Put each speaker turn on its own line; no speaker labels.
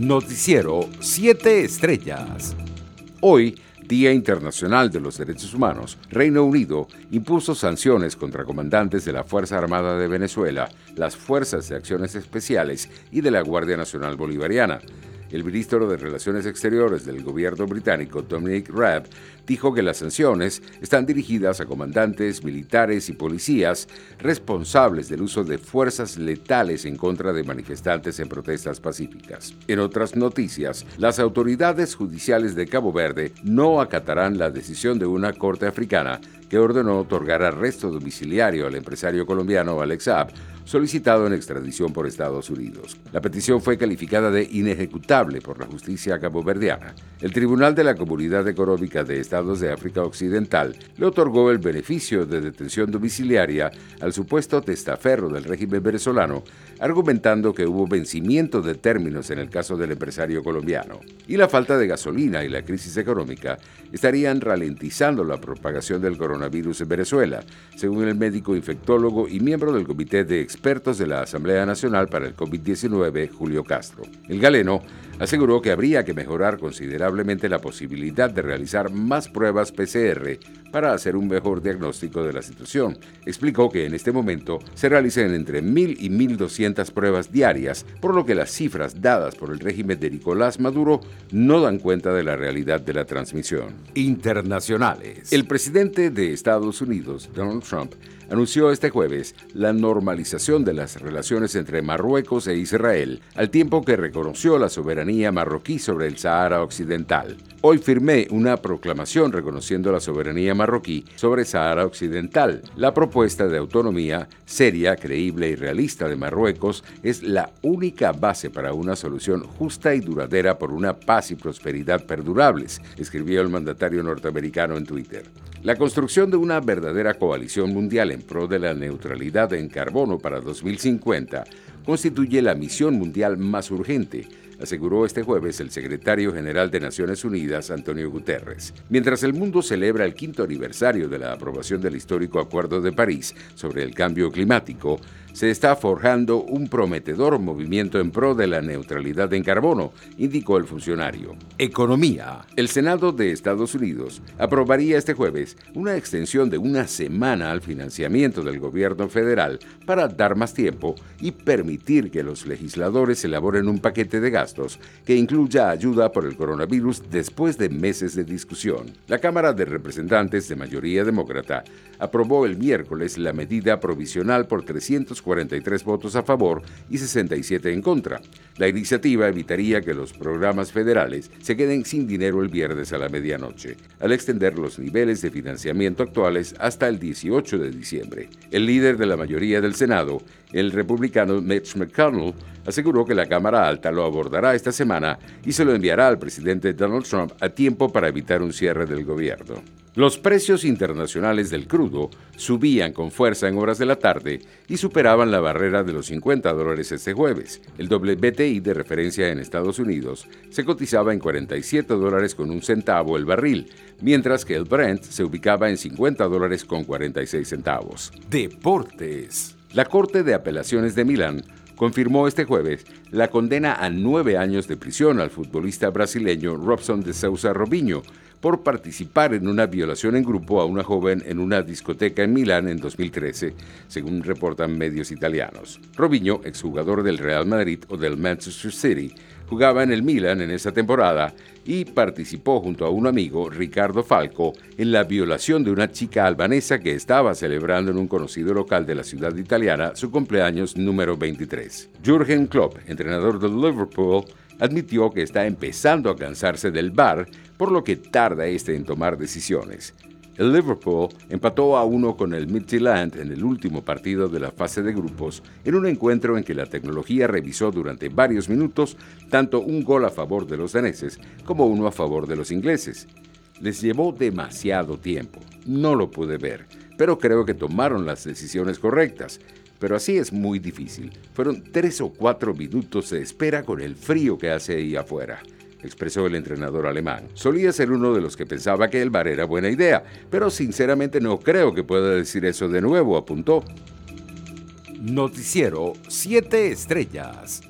Noticiero 7 Estrellas. Hoy, Día Internacional de los Derechos Humanos, Reino Unido impuso sanciones contra comandantes de la Fuerza Armada de Venezuela, las Fuerzas de Acciones Especiales y de la Guardia Nacional Bolivariana. El ministro de Relaciones Exteriores del gobierno británico, Dominic Raab, dijo que las sanciones están dirigidas a comandantes militares y policías responsables del uso de fuerzas letales en contra de manifestantes en protestas pacíficas. En otras noticias, las autoridades judiciales de Cabo Verde no acatarán la decisión de una corte africana que ordenó otorgar arresto domiciliario al empresario colombiano Alex Saab solicitado en extradición por Estados Unidos. La petición fue calificada de inejecutable por la justicia caboverdiana. El Tribunal de la Comunidad Económica de Estados de África Occidental le otorgó el beneficio de detención domiciliaria al supuesto testaferro del régimen venezolano, argumentando que hubo vencimiento de términos en el caso del empresario colombiano. Y la falta de gasolina y la crisis económica estarían ralentizando la propagación del coronavirus en Venezuela, según el médico infectólogo y miembro del Comité de expertos de la Asamblea Nacional para el COVID-19, Julio Castro. El galeno aseguró que habría que mejorar considerablemente la posibilidad de realizar más pruebas PCR para hacer un mejor diagnóstico de la situación. Explicó que en este momento se realizan entre 1.000 y 1.200 pruebas diarias, por lo que las cifras dadas por el régimen de Nicolás Maduro no dan cuenta de la realidad de la transmisión. Internacionales. El presidente de Estados Unidos, Donald Trump, anunció este jueves la normalización de las relaciones entre Marruecos e Israel, al tiempo que reconoció la soberanía marroquí sobre el Sahara Occidental. Hoy firmé una proclamación reconociendo la soberanía marroquí sobre Sahara Occidental. La propuesta de autonomía seria, creíble y realista de Marruecos es la única base para una solución justa y duradera por una paz y prosperidad perdurables, escribió el mandatario norteamericano en Twitter. La construcción de una verdadera coalición mundial en pro de la neutralidad en carbono para 2050 constituye la misión mundial más urgente aseguró este jueves el secretario general de Naciones Unidas, Antonio Guterres. Mientras el mundo celebra el quinto aniversario de la aprobación del histórico Acuerdo de París sobre el cambio climático, se está forjando un prometedor movimiento en pro de la neutralidad en carbono, indicó el funcionario. Economía. El Senado de Estados Unidos aprobaría este jueves una extensión de una semana al financiamiento del gobierno federal para dar más tiempo y permitir que los legisladores elaboren un paquete de gastos que incluya ayuda por el coronavirus después de meses de discusión. La Cámara de Representantes de mayoría demócrata aprobó el miércoles la medida provisional por 343 votos a favor y 67 en contra. La iniciativa evitaría que los programas federales se queden sin dinero el viernes a la medianoche, al extender los niveles de financiamiento actuales hasta el 18 de diciembre. El líder de la mayoría del Senado, el republicano Mitch McConnell, aseguró que la Cámara Alta lo abordará esta semana y se lo enviará al presidente Donald Trump a tiempo para evitar un cierre del gobierno. Los precios internacionales del crudo subían con fuerza en horas de la tarde y superaban la barrera de los 50 dólares este jueves. El WTI de referencia en Estados Unidos se cotizaba en 47 dólares con un centavo el barril, mientras que el Brent se ubicaba en 50 dólares con 46 centavos. Deportes. La Corte de Apelaciones de Milán confirmó este jueves la condena a nueve años de prisión al futbolista brasileño Robson de Sousa Robinho por participar en una violación en grupo a una joven en una discoteca en Milán en 2013, según reportan medios italianos. Robinho, exjugador del Real Madrid o del Manchester City, jugaba en el Milan en esa temporada y participó junto a un amigo, Ricardo Falco, en la violación de una chica albanesa que estaba celebrando en un conocido local de la ciudad italiana su cumpleaños número 23. Jürgen Klopp, entrenador del Liverpool, admitió que está empezando a cansarse del bar, por lo que tarda este en tomar decisiones. El Liverpool empató a uno con el Midtjylland en el último partido de la fase de grupos, en un encuentro en que la tecnología revisó durante varios minutos tanto un gol a favor de los daneses como uno a favor de los ingleses. Les llevó demasiado tiempo, no lo pude ver, pero creo que tomaron las decisiones correctas. Pero así es muy difícil. Fueron tres o cuatro minutos de espera con el frío que hace ahí afuera expresó el entrenador alemán. Solía ser uno de los que pensaba que el bar era buena idea, pero sinceramente no creo que pueda decir eso de nuevo, apuntó. Noticiero 7 Estrellas.